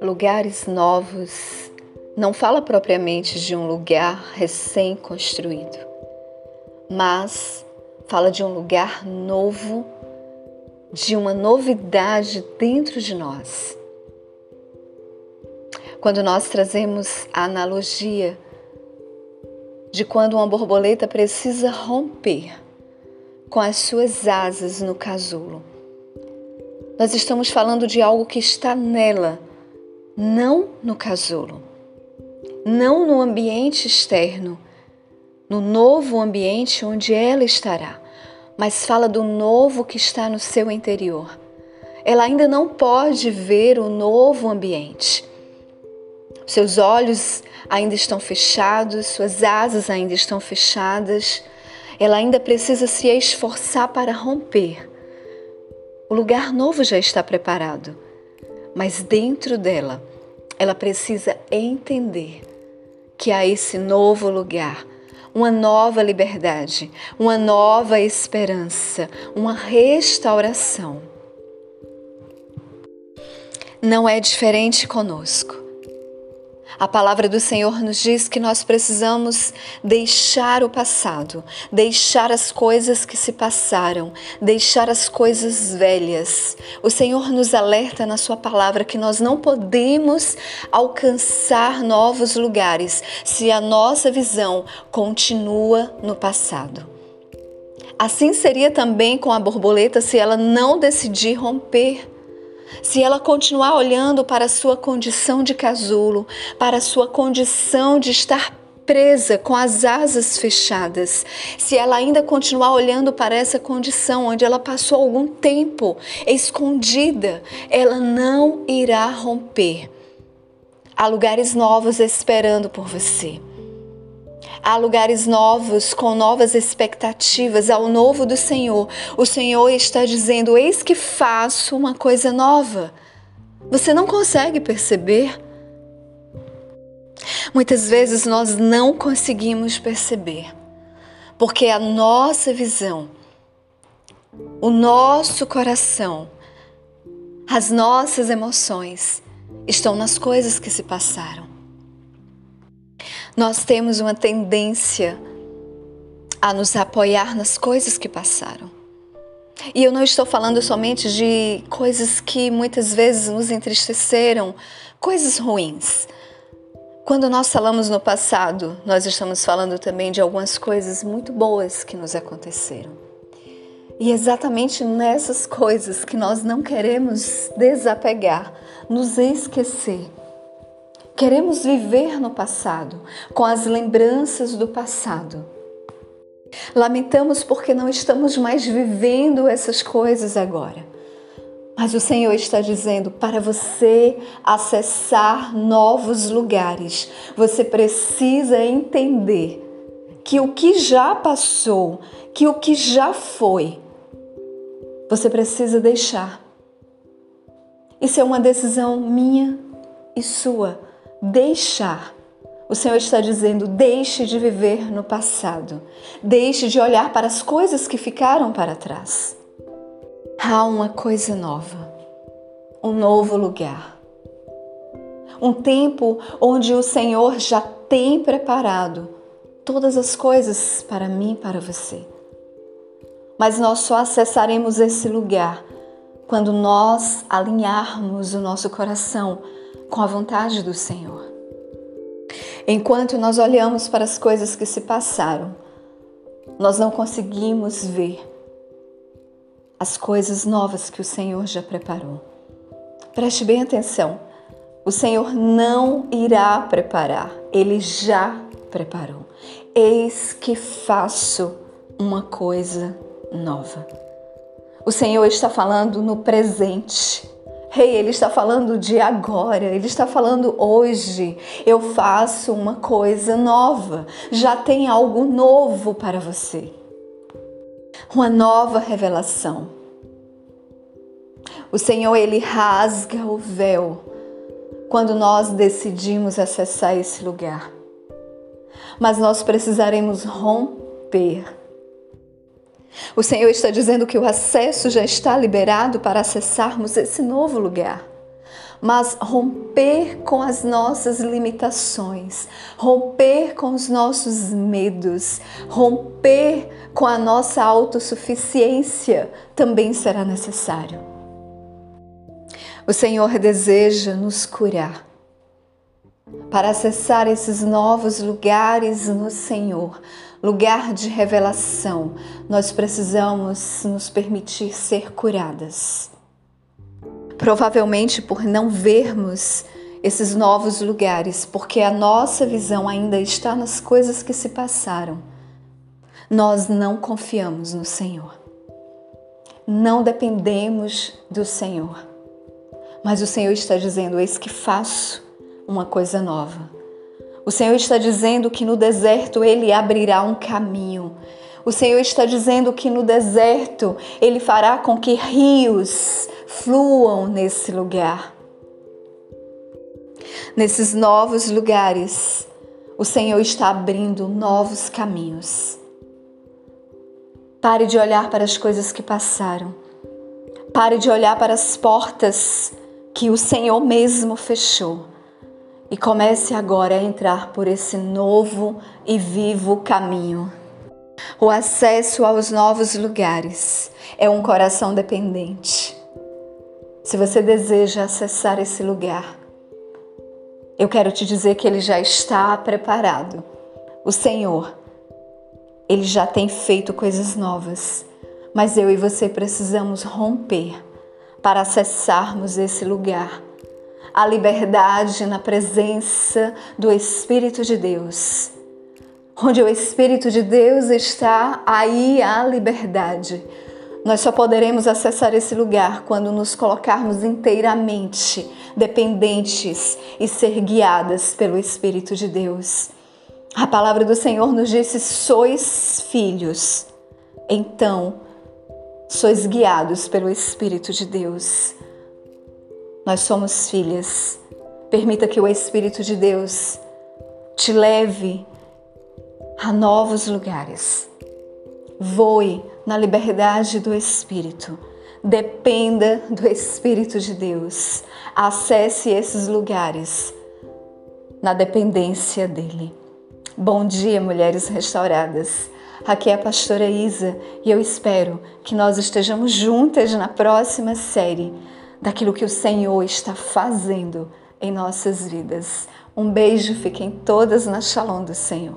Lugares novos não fala propriamente de um lugar recém-construído, mas fala de um lugar novo, de uma novidade dentro de nós. Quando nós trazemos a analogia de quando uma borboleta precisa romper com as suas asas no casulo, nós estamos falando de algo que está nela não no casulo, não no ambiente externo, no novo ambiente onde ela estará, mas fala do novo que está no seu interior. Ela ainda não pode ver o novo ambiente. Seus olhos ainda estão fechados, suas asas ainda estão fechadas. Ela ainda precisa se esforçar para romper. O lugar novo já está preparado mas dentro dela, ela precisa entender que há esse novo lugar, uma nova liberdade, uma nova esperança, uma restauração. Não é diferente conosco. A palavra do Senhor nos diz que nós precisamos deixar o passado, deixar as coisas que se passaram, deixar as coisas velhas. O Senhor nos alerta na Sua palavra que nós não podemos alcançar novos lugares se a nossa visão continua no passado. Assim seria também com a borboleta se ela não decidir romper se ela continuar olhando para a sua condição de casulo, para a sua condição de estar presa com as asas fechadas, se ela ainda continuar olhando para essa condição onde ela passou algum tempo escondida, ela não irá romper. Há lugares novos esperando por você. Há lugares novos, com novas expectativas, ao novo do Senhor. O Senhor está dizendo: Eis que faço uma coisa nova. Você não consegue perceber? Muitas vezes nós não conseguimos perceber, porque a nossa visão, o nosso coração, as nossas emoções estão nas coisas que se passaram. Nós temos uma tendência a nos apoiar nas coisas que passaram. E eu não estou falando somente de coisas que muitas vezes nos entristeceram, coisas ruins. Quando nós falamos no passado, nós estamos falando também de algumas coisas muito boas que nos aconteceram. E exatamente nessas coisas que nós não queremos desapegar, nos esquecer Queremos viver no passado, com as lembranças do passado. Lamentamos porque não estamos mais vivendo essas coisas agora. Mas o Senhor está dizendo: para você acessar novos lugares, você precisa entender que o que já passou, que o que já foi, você precisa deixar. Isso é uma decisão minha e sua deixar. O Senhor está dizendo: deixe de viver no passado, deixe de olhar para as coisas que ficaram para trás. Há uma coisa nova, um novo lugar. Um tempo onde o Senhor já tem preparado todas as coisas para mim e para você. Mas nós só acessaremos esse lugar quando nós alinharmos o nosso coração com a vontade do Senhor. Enquanto nós olhamos para as coisas que se passaram, nós não conseguimos ver as coisas novas que o Senhor já preparou. Preste bem atenção. O Senhor não irá preparar, ele já preparou. Eis que faço uma coisa nova. O Senhor está falando no presente. Rei, ele está falando de agora, ele está falando hoje. Eu faço uma coisa nova. Já tem algo novo para você. Uma nova revelação. O Senhor, ele rasga o véu quando nós decidimos acessar esse lugar. Mas nós precisaremos romper. O Senhor está dizendo que o acesso já está liberado para acessarmos esse novo lugar. Mas romper com as nossas limitações, romper com os nossos medos, romper com a nossa autossuficiência também será necessário. O Senhor deseja nos curar para acessar esses novos lugares no Senhor, lugar de revelação, nós precisamos nos permitir ser curadas. Provavelmente por não vermos esses novos lugares, porque a nossa visão ainda está nas coisas que se passaram. Nós não confiamos no Senhor. Não dependemos do Senhor. Mas o Senhor está dizendo: Eis que faço uma coisa nova. O Senhor está dizendo que no deserto ele abrirá um caminho. O Senhor está dizendo que no deserto ele fará com que rios fluam nesse lugar. Nesses novos lugares, o Senhor está abrindo novos caminhos. Pare de olhar para as coisas que passaram. Pare de olhar para as portas que o Senhor mesmo fechou e comece agora a entrar por esse novo e vivo caminho. O acesso aos novos lugares é um coração dependente. Se você deseja acessar esse lugar, eu quero te dizer que ele já está preparado. O Senhor, ele já tem feito coisas novas, mas eu e você precisamos romper para acessarmos esse lugar a liberdade na presença do Espírito de Deus. Onde o Espírito de Deus está, aí há liberdade. Nós só poderemos acessar esse lugar quando nos colocarmos inteiramente dependentes e ser guiadas pelo Espírito de Deus. A palavra do Senhor nos disse: sois filhos, então sois guiados pelo Espírito de Deus. Nós somos filhas. Permita que o Espírito de Deus te leve a novos lugares. Voe na liberdade do Espírito. Dependa do Espírito de Deus. Acesse esses lugares na dependência dele. Bom dia, mulheres restauradas. Aqui é a pastora Isa e eu espero que nós estejamos juntas na próxima série daquilo que o Senhor está fazendo em nossas vidas. Um beijo, fiquem todas na Shalom do Senhor.